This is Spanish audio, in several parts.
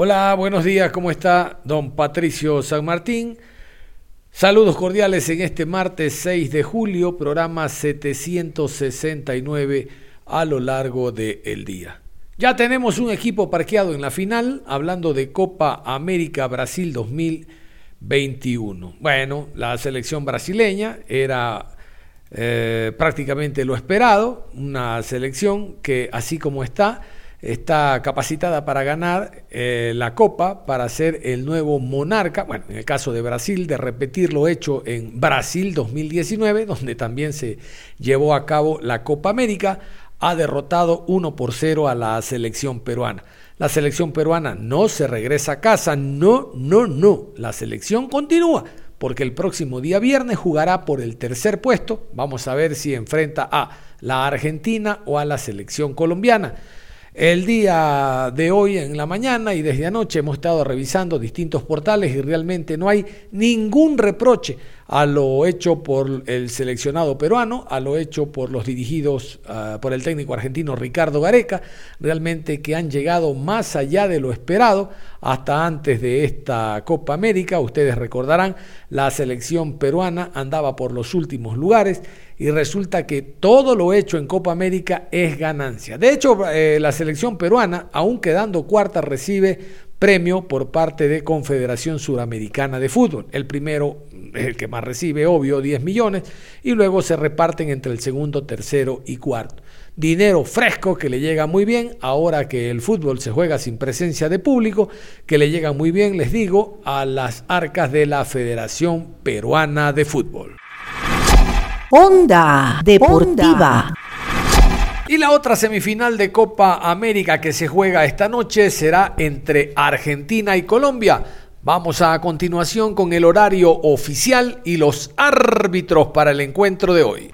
Hola, buenos días, ¿cómo está don Patricio San Martín? Saludos cordiales en este martes 6 de julio, programa 769 a lo largo del día. Ya tenemos un equipo parqueado en la final, hablando de Copa América Brasil 2021. Bueno, la selección brasileña era eh, prácticamente lo esperado, una selección que así como está, está capacitada para ganar eh, la Copa, para ser el nuevo monarca, bueno, en el caso de Brasil, de repetir lo hecho en Brasil 2019, donde también se llevó a cabo la Copa América, ha derrotado 1 por 0 a la selección peruana. La selección peruana no se regresa a casa, no, no, no, la selección continúa porque el próximo día viernes jugará por el tercer puesto. Vamos a ver si enfrenta a la Argentina o a la selección colombiana. El día de hoy en la mañana y desde anoche hemos estado revisando distintos portales y realmente no hay ningún reproche a lo hecho por el seleccionado peruano, a lo hecho por los dirigidos uh, por el técnico argentino Ricardo Gareca, realmente que han llegado más allá de lo esperado hasta antes de esta Copa América. Ustedes recordarán, la selección peruana andaba por los últimos lugares y resulta que todo lo hecho en Copa América es ganancia. De hecho, eh, la selección peruana, aún quedando cuarta, recibe premio por parte de Confederación Suramericana de Fútbol. El primero es el que más recibe, obvio, 10 millones, y luego se reparten entre el segundo, tercero y cuarto. Dinero fresco que le llega muy bien, ahora que el fútbol se juega sin presencia de público, que le llega muy bien, les digo, a las arcas de la Federación Peruana de Fútbol. Onda Deportiva. Y la otra semifinal de Copa América que se juega esta noche será entre Argentina y Colombia. Vamos a continuación con el horario oficial y los árbitros para el encuentro de hoy.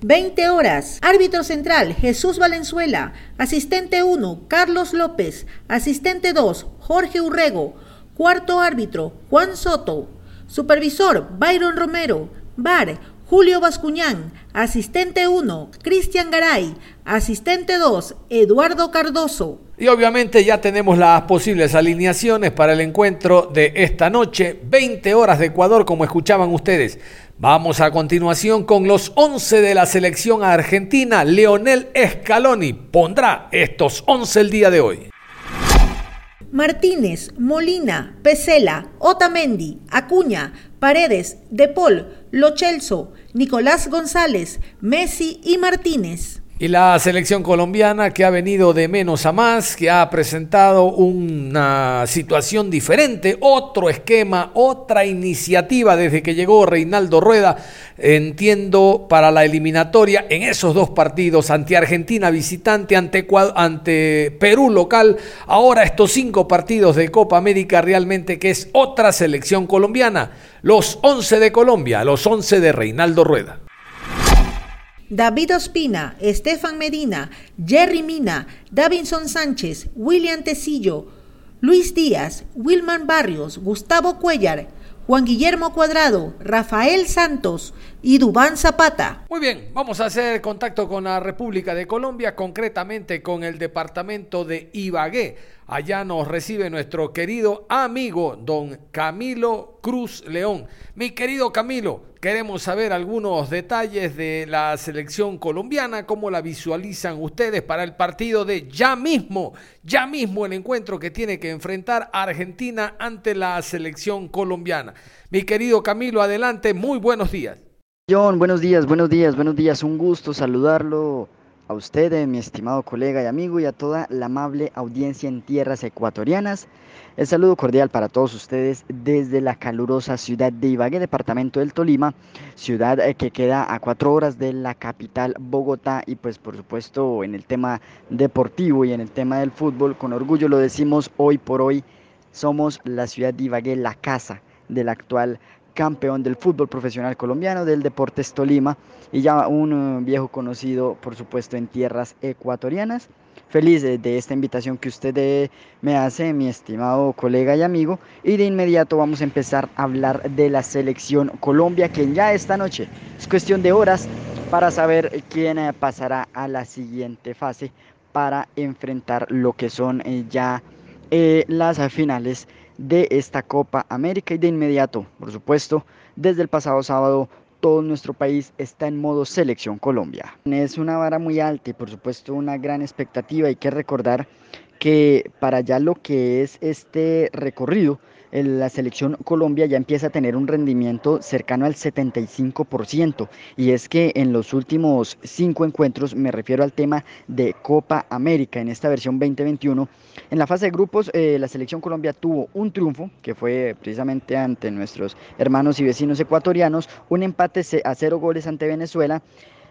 20 horas. Árbitro central, Jesús Valenzuela. Asistente 1, Carlos López. Asistente 2, Jorge Urrego. Cuarto árbitro, Juan Soto. Supervisor, Byron Romero. VAR, Julio Bascuñán. Asistente 1, Cristian Garay. Asistente 2, Eduardo Cardoso. Y obviamente ya tenemos las posibles alineaciones para el encuentro de esta noche, 20 horas de Ecuador, como escuchaban ustedes. Vamos a continuación con los 11 de la selección argentina. Leonel Scaloni pondrá estos 11 el día de hoy. Martínez, Molina, Pesela, Otamendi, Acuña, Paredes, De Paul, Lochelso, Nicolás González, Messi y Martínez. Y la selección colombiana que ha venido de menos a más, que ha presentado una situación diferente, otro esquema, otra iniciativa desde que llegó Reinaldo Rueda, entiendo, para la eliminatoria en esos dos partidos, ante Argentina visitante, ante, ante Perú local, ahora estos cinco partidos de Copa América realmente que es otra selección colombiana, los 11 de Colombia, los 11 de Reinaldo Rueda. David Ospina, Estefan Medina, Jerry Mina, Davinson Sánchez, William Tecillo, Luis Díaz, Wilman Barrios, Gustavo Cuellar, Juan Guillermo Cuadrado, Rafael Santos y Dubán Zapata. Muy bien, vamos a hacer contacto con la República de Colombia, concretamente con el departamento de Ibagué. Allá nos recibe nuestro querido amigo don Camilo Cruz León. Mi querido Camilo, queremos saber algunos detalles de la selección colombiana, cómo la visualizan ustedes para el partido de ya mismo, ya mismo el encuentro que tiene que enfrentar Argentina ante la selección colombiana. Mi querido Camilo, adelante, muy buenos días. John, buenos días, buenos días, buenos días, un gusto saludarlo a usted, eh, mi estimado colega y amigo, y a toda la amable audiencia en tierras ecuatorianas. El saludo cordial para todos ustedes desde la calurosa ciudad de Ibagué, departamento del Tolima, ciudad eh, que queda a cuatro horas de la capital Bogotá y pues por supuesto en el tema deportivo y en el tema del fútbol, con orgullo lo decimos hoy por hoy, somos la ciudad de Ibagué, la casa del actual campeón del fútbol profesional colombiano del Deportes Tolima y ya un uh, viejo conocido, por supuesto, en tierras ecuatorianas. Feliz de, esta invitación que usted eh, me hace, mi estimado colega y amigo. Y de inmediato vamos a empezar a hablar de la selección Colombia, que ya esta noche es cuestión de horas para saber quién eh, pasará a la siguiente fase para enfrentar lo que son eh, ya las finales de esta Copa América y de inmediato, por supuesto, desde el pasado sábado todo nuestro país está en modo selección Colombia. Es una vara muy alta y por supuesto una gran expectativa. Hay que recordar que para ya lo que es este recorrido, la selección Colombia ya empieza a tener un rendimiento cercano al 75%. Y es que en los últimos cinco encuentros, me refiero al tema de Copa América en esta versión 2021, en la fase de grupos eh, la selección Colombia tuvo un triunfo, que fue precisamente ante nuestros hermanos y vecinos ecuatorianos, un empate a cero goles ante Venezuela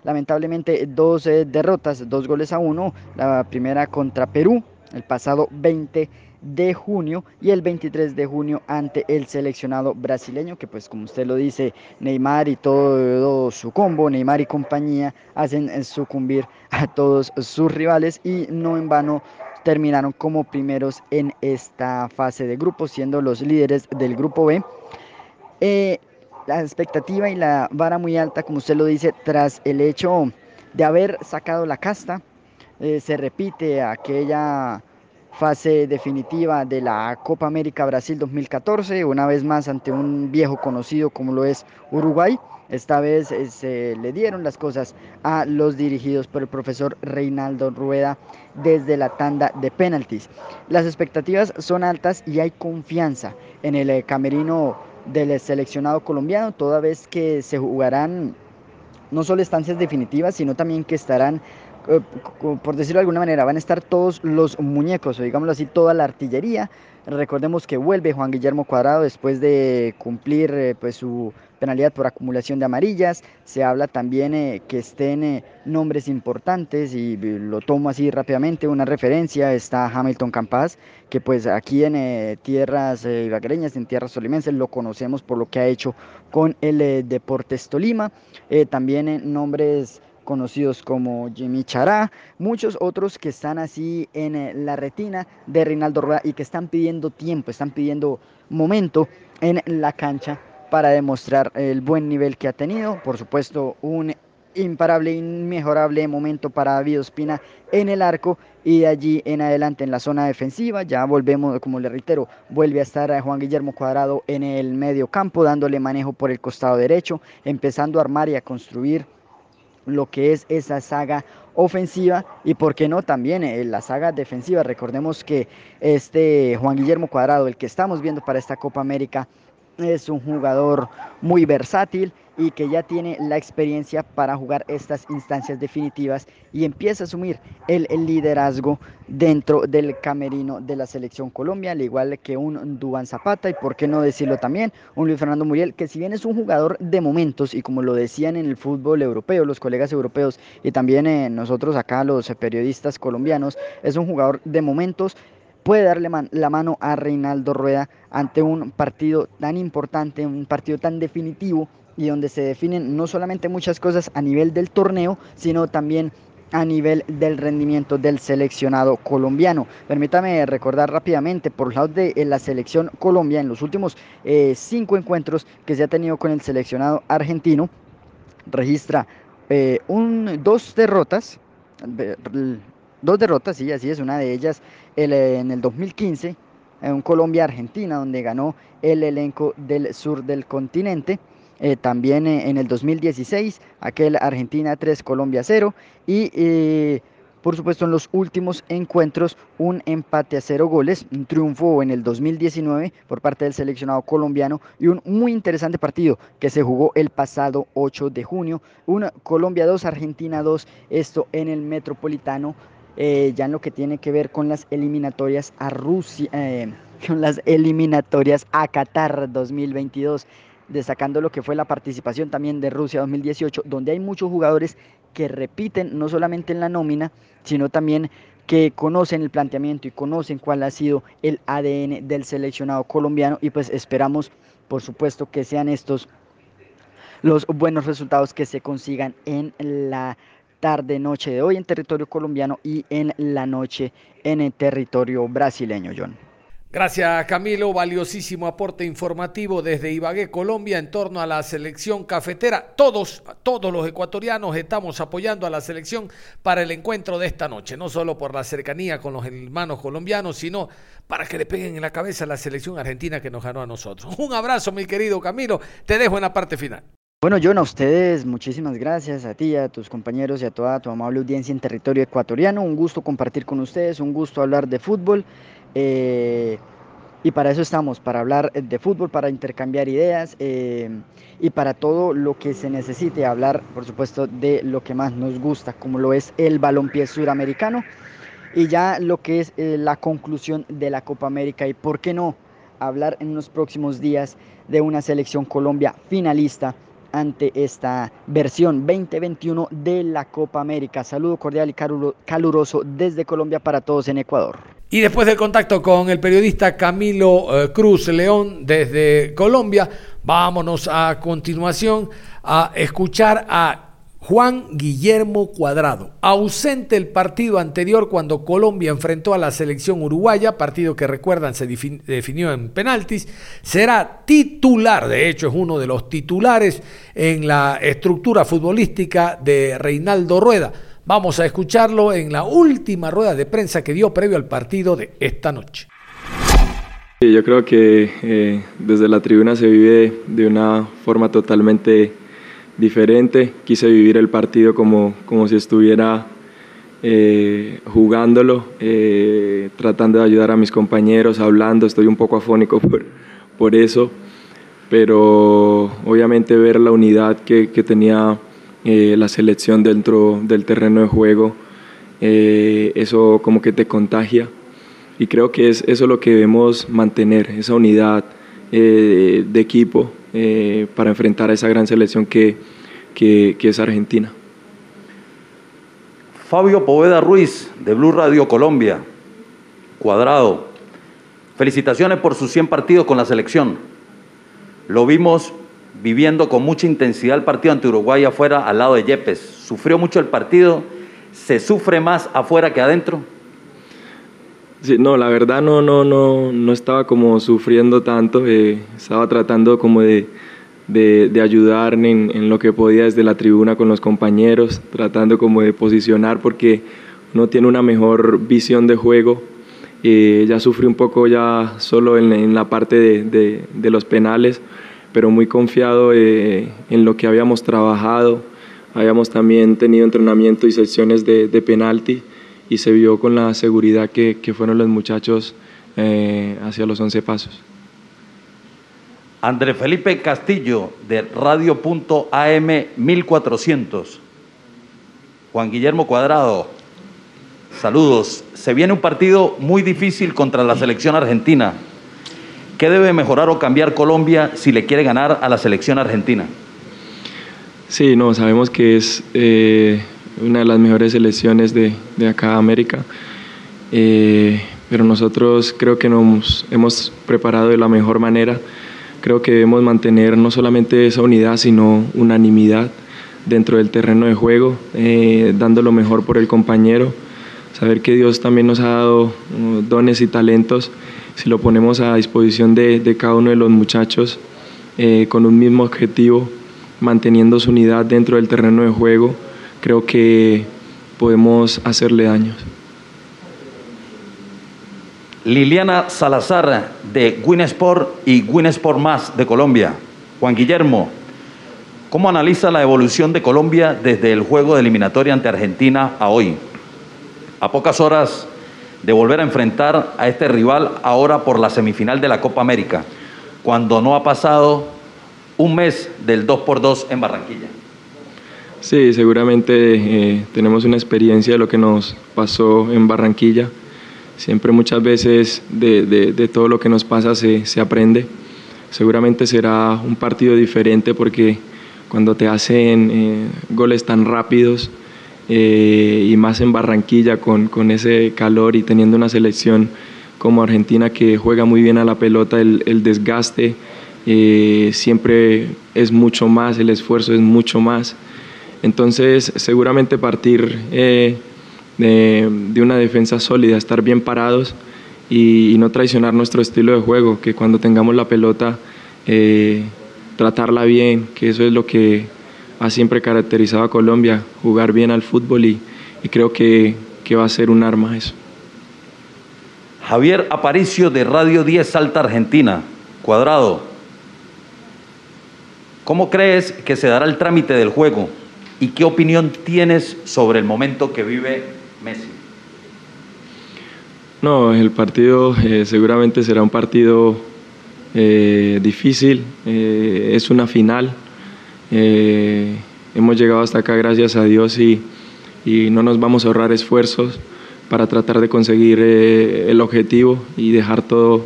lamentablemente dos eh, derrotas, dos goles a uno, la primera contra Perú el pasado 20 de junio y el 23 de junio ante el seleccionado brasileño que pues como usted lo dice Neymar y todo su combo Neymar y compañía hacen sucumbir a todos sus rivales y no en vano terminaron como primeros en esta fase de grupo siendo los líderes del grupo B. Eh, la expectativa y la vara muy alta como usted lo dice tras el hecho de haber sacado la casta eh, se repite aquella fase definitiva de la Copa América Brasil 2014, una vez más ante un viejo conocido como lo es Uruguay. Esta vez eh, se le dieron las cosas a los dirigidos por el profesor Reinaldo Rueda desde la tanda de penaltis. Las expectativas son altas y hay confianza en el eh, camerino del seleccionado colombiano, toda vez que se jugarán no solo estancias definitivas, sino también que estarán por decirlo de alguna manera, van a estar todos los muñecos, o digámoslo así, toda la artillería. Recordemos que vuelve Juan Guillermo Cuadrado después de cumplir eh, pues, su penalidad por acumulación de amarillas. Se habla también eh, que estén nombres importantes y lo tomo así rápidamente. Una referencia está Hamilton Campas, que pues aquí en tierras ibaguereñas, en tierras tolimenses, lo conocemos por lo que ha hecho con el Deportes Tolima. también nombres conocidos como Jimmy Chará, muchos otros que están así en eh, la retina de Reinaldo Rueda y que están pidiendo tiempo, están pidiendo momento en la cancha para demostrar el buen nivel que ha tenido. Por supuesto, un imparable, inmejorable momento para David Ospina en el arco y de allí en adelante en la zona defensiva. Ya volvemos, como le reitero, vuelve a estar Juan Guillermo Cuadrado en el medio campo, dándole manejo por el costado derecho, empezando a armar y a construir lo que es esa saga ofensiva y por qué no también eh, la saga defensiva. Recordemos que este Juan Guillermo Cuadrado, el que estamos viendo para esta Copa América, es un jugador muy versátil y que ya tiene la experiencia para jugar estas instancias definitivas y empieza a asumir el, liderazgo dentro del camerino de la selección Colombia, al igual que un Dubán Zapata y por qué no decirlo también, un Luis Fernando Muriel, que si bien es un jugador de momentos y como lo decían en el fútbol europeo, los colegas europeos y también eh, nosotros acá los periodistas colombianos, es un jugador de momentos, puede darle la mano a Reinaldo Rueda ante un partido tan importante, un partido tan definitivo y donde se definen no solamente muchas cosas a nivel del torneo, sino también a nivel del rendimiento del seleccionado colombiano. Permítame recordar rápidamente, por lado de la selección Colombia, en los últimos eh, cinco encuentros que se ha tenido con el seleccionado argentino, registra eh, un, dos derrotas, dos derrotas, sí, así es, una de ellas en el 2015, en Colombia-Argentina, donde ganó el elenco del sur del continente. Eh, también eh, en el 2016, aquel Argentina 3, Colombia 0. Y por supuesto, en los últimos encuentros, un empate a cero goles, un triunfo en el 2019 por parte del seleccionado colombiano y un muy interesante partido que se jugó el pasado 8 de junio. Un Colombia 2, Argentina 2, esto en el Metropolitano, eh, ya en lo que tiene que ver con las eliminatorias a Rusia, eh, con las eliminatorias a Qatar 2022 destacando lo que fue la participación también de Rusia 2018, donde hay muchos jugadores que repiten no solamente en la nómina, sino también que conocen el planteamiento y conocen cuál ha sido el ADN del seleccionado colombiano. Y pues esperamos por supuesto que sean estos los buenos resultados que se consigan en la tarde noche de hoy en territorio colombiano y en la noche en el territorio brasileño, John. Gracias Camilo, valiosísimo aporte informativo desde Ibagué, Colombia, en torno a la selección cafetera. Todos, todos los ecuatorianos estamos apoyando a la selección para el encuentro de esta noche, no solo por la cercanía con los hermanos colombianos, sino para que le peguen en la cabeza a la selección argentina que nos ganó a nosotros. Un abrazo, mi querido Camilo, te dejo en la parte final. Bueno, John, a ustedes muchísimas gracias, a ti, a tus compañeros y a toda tu amable audiencia en territorio ecuatoriano. Un gusto compartir con ustedes, un gusto hablar de fútbol. Eh, y para eso estamos, para hablar de fútbol, para intercambiar ideas eh, y para todo lo que se necesite, hablar, por supuesto, de lo que más nos gusta, como lo es el balompié suramericano y ya lo que es eh, la conclusión de la Copa América y por qué no hablar en los próximos días de una selección Colombia finalista ante esta versión 2021 de la Copa América. Saludo cordial y caluroso desde Colombia para todos en Ecuador. Y después del contacto con el periodista Camilo eh, Cruz León desde Colombia, vámonos a continuación a escuchar a Juan Guillermo Cuadrado, ausente el partido anterior cuando Colombia enfrentó a la selección uruguaya, partido que recuerdan se definió en penaltis, será titular, de hecho es uno de los titulares en la estructura futbolística de Reinaldo Rueda. Vamos a escucharlo en la última rueda de prensa que dio previo al partido de esta noche. Yo creo que eh, desde la tribuna se vive de una forma totalmente diferente. Quise vivir el partido como, como si estuviera eh, jugándolo, eh, tratando de ayudar a mis compañeros, hablando. Estoy un poco afónico por, por eso, pero obviamente ver la unidad que, que tenía eh, la selección dentro del terreno de juego, eso como que te contagia y creo que es eso lo que debemos mantener, esa unidad de equipo para enfrentar a esa gran selección que, que, que es Argentina. Fabio Poveda Ruiz, de Blue Radio Colombia, cuadrado. Felicitaciones por sus 100 partidos con la selección. Lo vimos viviendo con mucha intensidad el partido ante Uruguay afuera al lado de Yepes. ¿Sufrió mucho el partido? ¿Se sufre más afuera que adentro? Sí, no, la verdad no, no, no, no estaba como sufriendo tanto, eh, estaba tratando como de, de, ayudar en, lo que podía desde la tribuna con los compañeros, tratando como de posicionar porque no tiene una mejor visión de juego. Eh, ya sufrí un poco ya solo en, en la parte de, de los penales, pero muy confiado eh, en lo que habíamos trabajado. Habíamos también tenido entrenamiento y sesiones de, de penalti y se vio con la seguridad que, que fueron los muchachos eh, hacia los 11 pasos. André Felipe Castillo de Radio.am 1400. Juan Guillermo Cuadrado, saludos. Se viene un partido muy difícil contra la selección argentina. ¿Qué debe mejorar o cambiar Colombia si le quiere ganar a la selección argentina? Sí, no, sabemos que es eh, una de las mejores selecciones de, de acá América, eh, pero nosotros creo que nos hemos preparado de la mejor manera. Creo que debemos mantener no solamente esa unidad, sino unanimidad dentro del terreno de juego, eh, dando lo mejor por el compañero, saber que Dios también nos ha dado dones y talentos. Si lo ponemos a disposición de, cada uno de los muchachos eh, con un mismo objetivo, manteniendo su unidad dentro del terreno de juego, creo que podemos hacerle daños. Liliana Salazar de Winsport y Winsport Más de Colombia. Juan Guillermo, ¿cómo analiza la evolución de Colombia desde el juego de eliminatoria ante Argentina a hoy? a pocas horas de volver a enfrentar a este rival ahora por la semifinal de la Copa América, cuando no ha pasado un mes del 2x2 en Barranquilla. Sí, seguramente eh, tenemos una experiencia de lo que nos pasó en Barranquilla. Siempre muchas veces de, todo lo que nos pasa se, aprende. Seguramente será un partido diferente porque cuando te hacen eh, goles tan rápidos, eh, y más en Barranquilla con, con, ese calor y teniendo una selección como Argentina que juega muy bien a la pelota, el, el desgaste siempre es mucho más, el esfuerzo es mucho más. Entonces seguramente partir eh, de, una defensa sólida, estar bien parados y, y, no traicionar nuestro estilo de juego, que cuando tengamos la pelota tratarla bien, que eso es lo que ha siempre caracterizado a Colombia, jugar bien al fútbol y, creo que, va a ser un arma eso. Javier Aparicio de Radio 10 Salta Argentina, cuadrado. ¿Cómo crees que se dará el trámite del juego y qué opinión tienes sobre el momento que vive Messi? No, el partido eh, seguramente será un partido eh, difícil, eh, es una final. Hemos llegado hasta acá gracias a Dios y, no nos vamos a ahorrar esfuerzos para tratar de conseguir el objetivo y dejar todo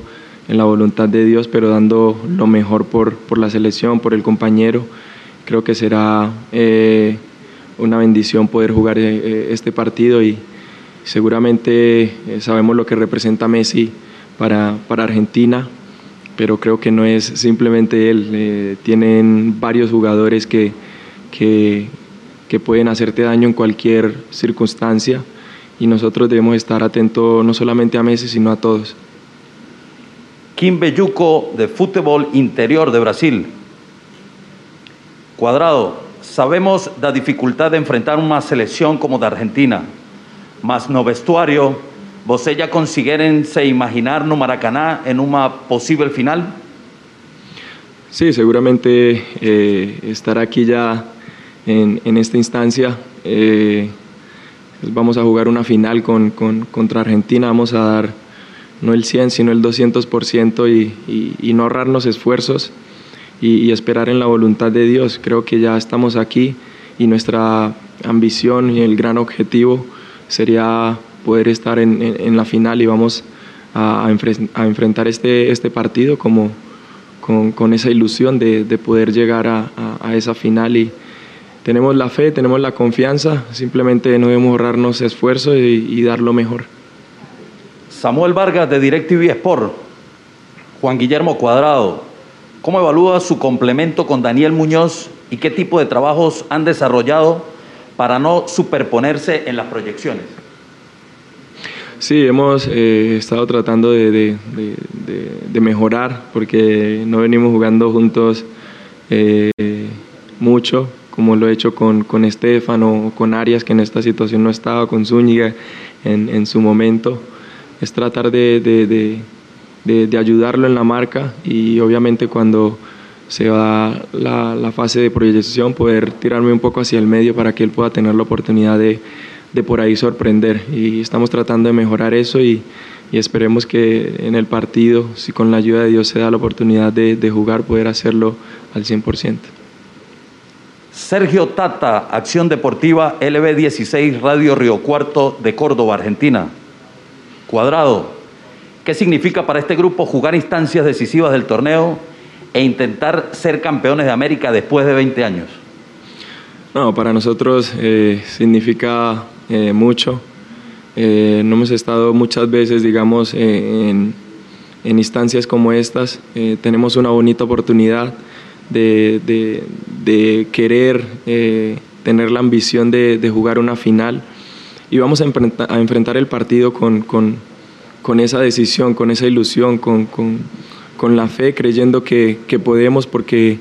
en la voluntad de Dios, pero dando lo mejor por, la selección, por el compañero. Creo que será eh, una bendición poder jugar este partido y seguramente sabemos lo que representa Messi para, para Argentina, pero creo que no es simplemente él. Eh, tienen varios jugadores que, que, pueden hacerte daño en cualquier circunstancia y nosotros debemos estar atentos no solamente a Messi, sino a todos. Kim Belluco de Fútbol Interior de Brasil. Cuadrado, sabemos la dificultad de enfrentar una selección como de Argentina, más no vestuario, ¿Você ya consiguieron se imaginar no Maracaná en una posible final? Sí, seguramente eh, estar aquí ya en, esta instancia. Eh, pues vamos a jugar una final con, contra Argentina, vamos a dar no el 100, sino el 200% y, y, no ahorrarnos esfuerzos y, y, esperar en la voluntad de Dios. Creo que ya estamos aquí y nuestra ambición y el gran objetivo sería poder estar en, en, la final y vamos a, a, enfrentar este, este partido como, con, con esa ilusión de, de poder llegar a, a, esa final y tenemos la fe, tenemos la confianza, simplemente no debemos ahorrarnos esfuerzo y, y dar lo mejor. Samuel Vargas de DirecTV Sport, Juan Guillermo Cuadrado, ¿cómo evalúa su complemento con Daniel Muñoz y qué tipo de trabajos han desarrollado para no superponerse en las proyecciones? Sí, hemos eh, estado tratando de, mejorar porque no venimos jugando juntos eh, mucho, como lo he hecho con, con Estefan o con Arias, que en esta situación no estaba, con Zúñiga en, su momento. Es tratar de, ayudarlo en la marca y obviamente cuando se va la, fase de proyección poder tirarme un poco hacia el medio para que él pueda tener la oportunidad de de por ahí sorprender y estamos tratando de mejorar eso y, esperemos que en el partido, si con la ayuda de Dios se da la oportunidad de, jugar, poder hacerlo al 100%. Sergio Tata, Acción Deportiva LB16 Radio Río Cuarto de Córdoba, Argentina. Cuadrado, ¿qué significa para este grupo jugar instancias decisivas del torneo e intentar ser campeones de América después de 20 años? No, para nosotros eh, significa eh, mucho. Eh, no hemos estado muchas veces, digamos, eh, en, instancias como estas. tenemos una bonita oportunidad de, de, querer tener la ambición de, jugar una final y vamos a, a enfrentar el partido con, con, con, esa decisión, con esa ilusión, con, con la fe, creyendo que, que podemos porque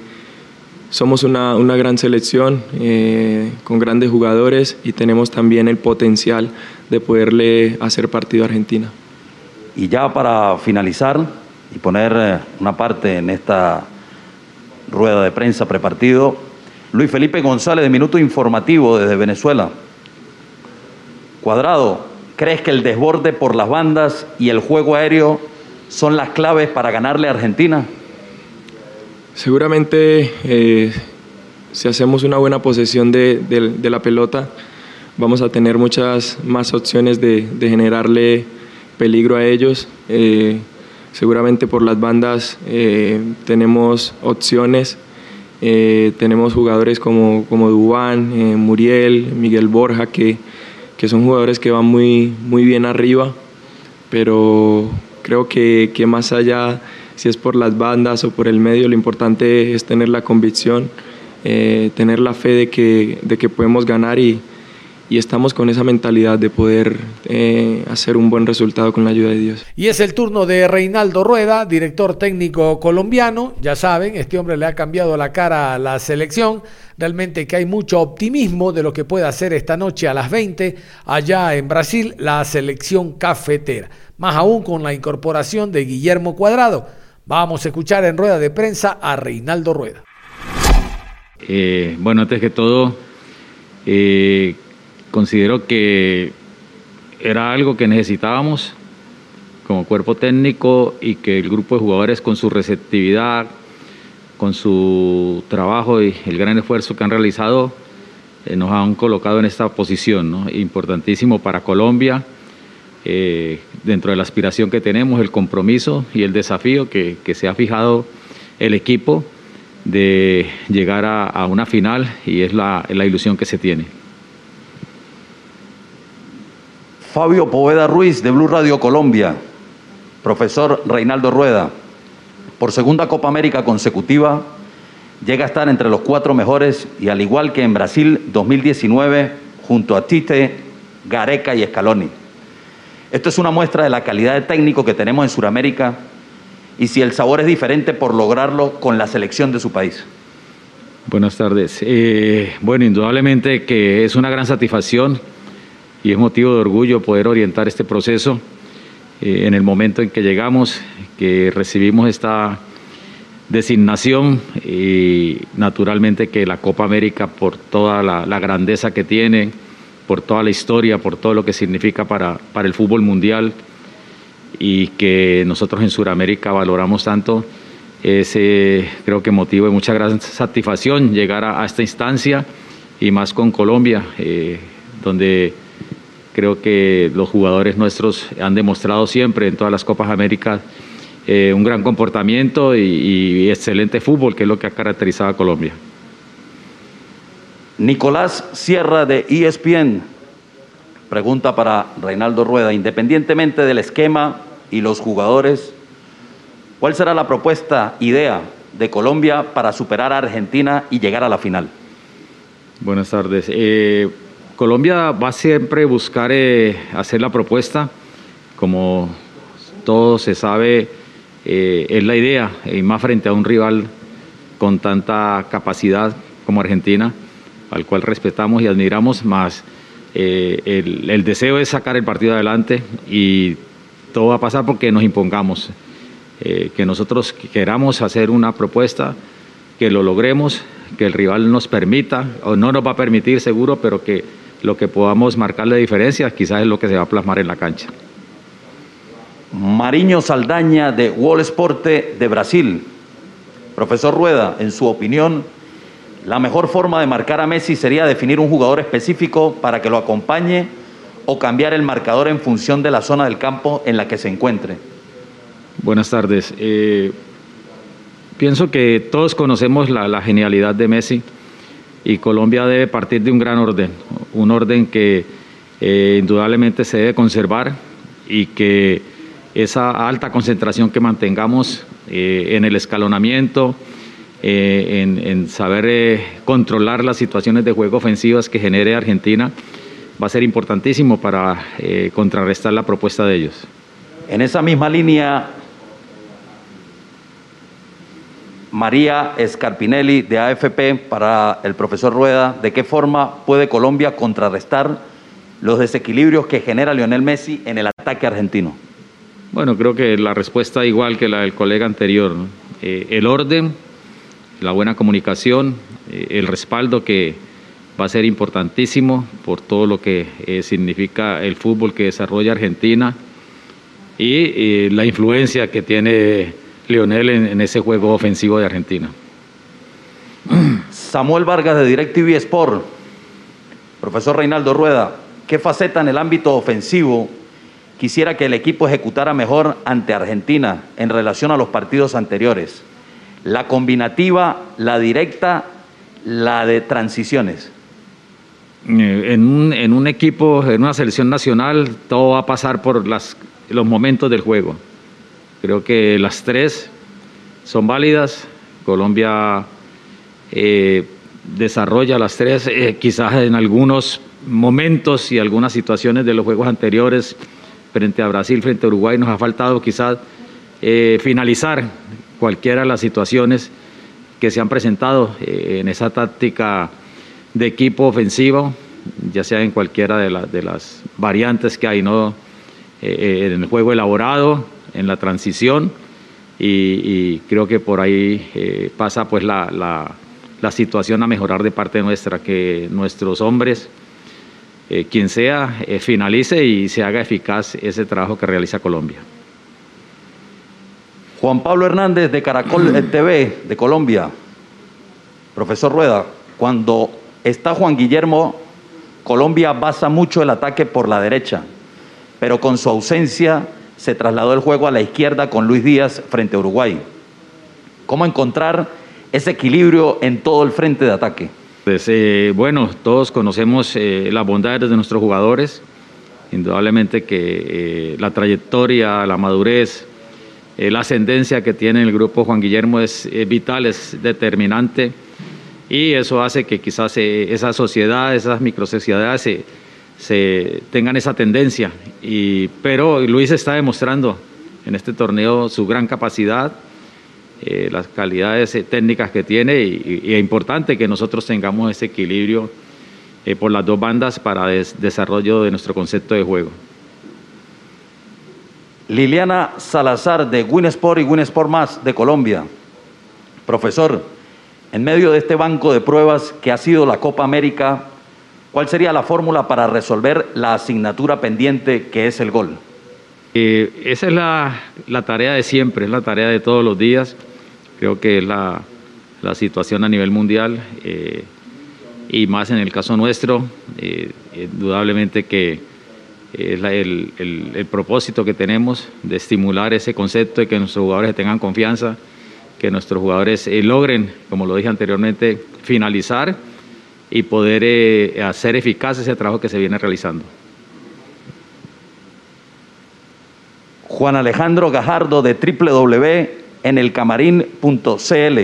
somos una, una gran selección eh, con grandes jugadores y tenemos también el potencial de poderle hacer partido a Argentina. Y ya para finalizar y poner eh, una parte en esta rueda de prensa prepartido, Luis Felipe González de Minuto Informativo desde Venezuela. Cuadrado, ¿crees que el desborde por las bandas y el juego aéreo son las claves para ganarle a Argentina? Seguramente eh, si hacemos una buena posesión de, la pelota, vamos a tener muchas más opciones de, generarle peligro a ellos. Eh, seguramente por las bandas eh, tenemos opciones, tenemos jugadores como, como Muriel, Miguel Borja, que, que, son jugadores que van muy, muy bien arriba, pero creo que, que más allá si es por las bandas o por el medio, lo importante es tener la convicción, eh, tener la fe de que, de que podemos ganar y, y estamos con esa mentalidad de poder eh, hacer un buen resultado con la ayuda de Dios. Y es el turno de Reinaldo Rueda, director técnico colombiano. Ya saben, este hombre le ha cambiado la cara a la selección. Realmente que hay mucho optimismo de lo que puede hacer esta noche a las 20 allá en Brasil la selección cafetera. Más aún con la incorporación de Guillermo Cuadrado Vamos a escuchar en rueda de prensa a Reinaldo Rueda. Eh, bueno, antes que todo, eh, considero que era algo que necesitábamos como cuerpo técnico y que el grupo de jugadores con su receptividad, con su trabajo y el gran esfuerzo que han realizado, eh, nos han colocado en esta posición, importantísimo para Colombia eh, dentro de la aspiración que tenemos, el compromiso y el desafío que, se ha fijado el equipo de llegar a, una final y es la, ilusión que se tiene. Fabio Poveda Ruiz de Blue Radio Colombia, profesor Reinaldo Rueda, por segunda Copa América consecutiva, llega a estar entre los cuatro mejores y al igual que en Brasil 2019, junto a Tite, Gareca y Scaloni. Esto es una muestra de la calidad de técnico que tenemos en Sudamérica y si el sabor es diferente por lograrlo con la selección de su país. Buenas tardes. Eh, bueno, indudablemente que es una gran satisfacción y es motivo de orgullo poder orientar este proceso eh, en el momento en que llegamos, que recibimos esta designación y naturalmente que la Copa América por toda la grandeza que tiene, por toda la historia, por todo lo que significa para, para el fútbol mundial y que nosotros en Sudamérica valoramos tanto. Ese creo que motivo de mucha gran satisfacción llegar a, esta instancia y más con Colombia, eh, donde creo que los jugadores nuestros han demostrado siempre en todas las Copas Américas eh, un gran comportamiento y, y excelente fútbol, que es lo que ha caracterizado a Colombia. Nicolás Sierra de ESPN pregunta para Reinaldo Rueda, independientemente del esquema y los jugadores, ¿cuál será la propuesta, idea de Colombia para superar a Argentina y llegar a la final? Buenas tardes. Eh, Colombia va siempre a buscar eh, hacer la propuesta, como todo se sabe, eh, es la idea, y más frente a un rival con tanta capacidad como Argentina al cual respetamos y admiramos, más eh, el, deseo es sacar el partido adelante y todo va a pasar porque nos impongamos, que nosotros queramos hacer una propuesta, que lo logremos, que el rival nos permita, o no nos va a permitir seguro, pero que lo que podamos marcar la diferencia quizás es lo que se va a plasmar en la cancha. Mariño Saldaña de Wall Sport de Brasil. Profesor Rueda, en su opinión, la mejor forma de marcar a Messi sería definir un jugador específico para que lo acompañe o cambiar el marcador en función de la zona del campo en la que se encuentre. Buenas tardes. Eh, pienso que todos conocemos la, genialidad de Messi y Colombia debe partir de un gran orden, un orden que eh, indudablemente se debe conservar y que esa alta concentración que mantengamos eh, en el escalonamiento, eh, en, saber controlar las situaciones de juego ofensivas que genere Argentina va a ser importantísimo para contrarrestar la propuesta de ellos. En esa misma línea, María Escarpinelli de AFP para el profesor Rueda, ¿de qué forma puede Colombia contrarrestar los desequilibrios que genera Lionel Messi en el ataque argentino? Bueno, creo que la respuesta igual que la del colega anterior. el orden la buena comunicación, eh, el respaldo que, va a ser importantísimo por todo lo que eh, significa el fútbol que desarrolla Argentina y, la influencia que tiene Lionel en, ese juego ofensivo de Argentina. Samuel Vargas de DirecTV Sport, profesor Reinaldo Rueda, ¿qué faceta en el ámbito ofensivo quisiera que el equipo ejecutara mejor ante Argentina en relación a los partidos anteriores? La combinativa, la directa, la de transiciones. Eh, en un, en un equipo, en una selección nacional, todo va a pasar por las, los momentos del juego. Creo que las tres son válidas. Colombia eh, desarrolla las tres, eh, quizás en algunos momentos y algunas situaciones de los juegos anteriores, frente a Brasil, frente a Uruguay, nos ha faltado quizás finalizar cualquiera de las situaciones que se han presentado en esa táctica de equipo ofensivo, ya sea en cualquiera de, de las variantes que hay, ¿no? Eh, eh, en el juego elaborado, en la transición, y, creo que por ahí eh, pasa pues la, la, situación a mejorar de parte nuestra, que nuestros hombres, quien sea, finalice y se haga eficaz ese trabajo que realiza Colombia. Juan Pablo Hernández de Caracol TV de Colombia. Profesor Rueda, cuando está Juan Guillermo, Colombia basa mucho el ataque por la derecha, pero con su ausencia se trasladó el juego a la izquierda con Luis Díaz frente a Uruguay. ¿Cómo encontrar ese equilibrio en todo el frente de ataque? Pues eh, bueno, todos conocemos eh, las bondades de nuestros jugadores, indudablemente que eh, la trayectoria, la madurez, la ascendencia que tiene el grupo Juan Guillermo es vital, es determinante y eso hace que quizás eh, esa sociedad, esas microsociedades se, se tengan esa tendencia. Y, pero Luis está demostrando en este torneo su gran capacidad, eh, las calidades eh, técnicas que tiene y, es importante que nosotros tengamos ese equilibrio por las dos bandas para el desarrollo de nuestro concepto de juego. Liliana Salazar de Winsport y Winsport Más de Colombia. Profesor, en medio de este banco de pruebas que ha sido la Copa América, ¿cuál sería la fórmula para resolver la asignatura pendiente que es el gol? Eh, esa es la, tarea de siempre, es la tarea de todos los días. Creo que es la, situación a nivel mundial eh, y más en el caso nuestro, eh, indudablemente que es el, el propósito que tenemos de estimular ese concepto y que nuestros jugadores tengan confianza que nuestros jugadores eh, logren, como lo dije anteriormente, finalizar y poder eh, hacer eficaz ese trabajo que se viene realizando. Juan Alejandro Gajardo de www.enelcamarin.cl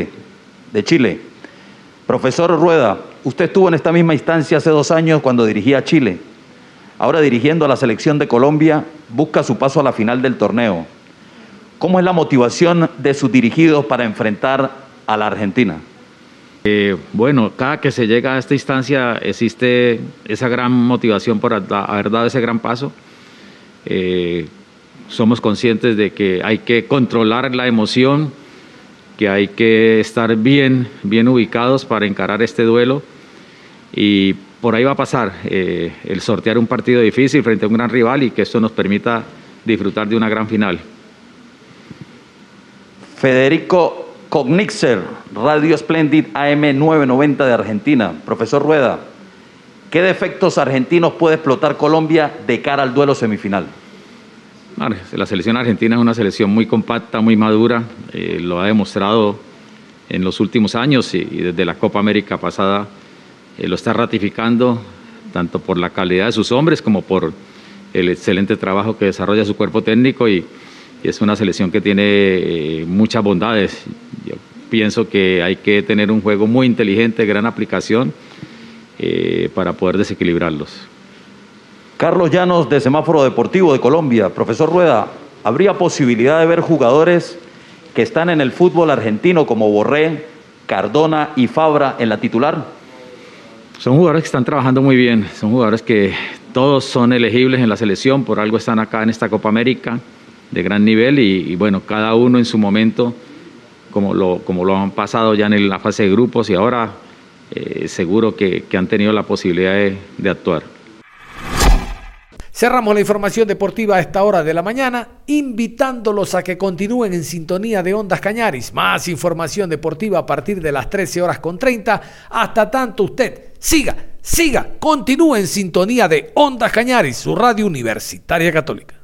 de Chile. Profesor Rueda, usted estuvo en esta misma instancia hace dos años cuando dirigía a Chile. Ahora dirigiendo a la selección de Colombia, busca su paso a la final del torneo. ¿Cómo es la motivación de sus dirigidos para enfrentar a la Argentina? Eh, bueno, cada que se llega a esta instancia existe esa gran motivación por haber dado ese gran paso. Eh, somos conscientes de que hay que controlar la emoción, que hay que estar bien, bien ubicados para encarar este duelo y por ahí va a pasar eh, el sortear un partido difícil frente a un gran rival y que esto nos permita disfrutar de una gran final. Federico Cognixer, Radio Splendid AM 990 de Argentina. Profesor Rueda, ¿qué defectos argentinos puede explotar Colombia de cara al duelo semifinal? La selección argentina es una selección muy compacta, muy madura, eh, lo ha demostrado en los últimos años y, desde la Copa América pasada eh, lo está ratificando tanto por la calidad de sus hombres como por el excelente trabajo que desarrolla su cuerpo técnico y, y es una selección que tiene eh, muchas bondades. Pienso que hay que tener un juego muy inteligente, gran aplicación eh, para poder desequilibrarlos. Carlos Llanos de Semáforo Deportivo de Colombia, profesor Rueda, ¿habría posibilidad de ver jugadores que están en el fútbol argentino como Borré, Cardona y Fabra en la titular? Son jugadores que están trabajando muy bien, son jugadores que todos son elegibles en la selección, por algo están acá en esta Copa América de gran nivel y, bueno, cada uno en su momento, como lo, como lo han pasado ya en la fase de grupos y ahora eh, seguro que, han tenido la posibilidad de, actuar. Cerramos la información deportiva a esta hora de la mañana, invitándolos a que continúen en sintonía de Ondas Cañaris. Más información deportiva a partir de las 13 horas con 30. Hasta tanto usted siga, siga, continúe en sintonía de Ondas Cañaris, su radio universitaria católica.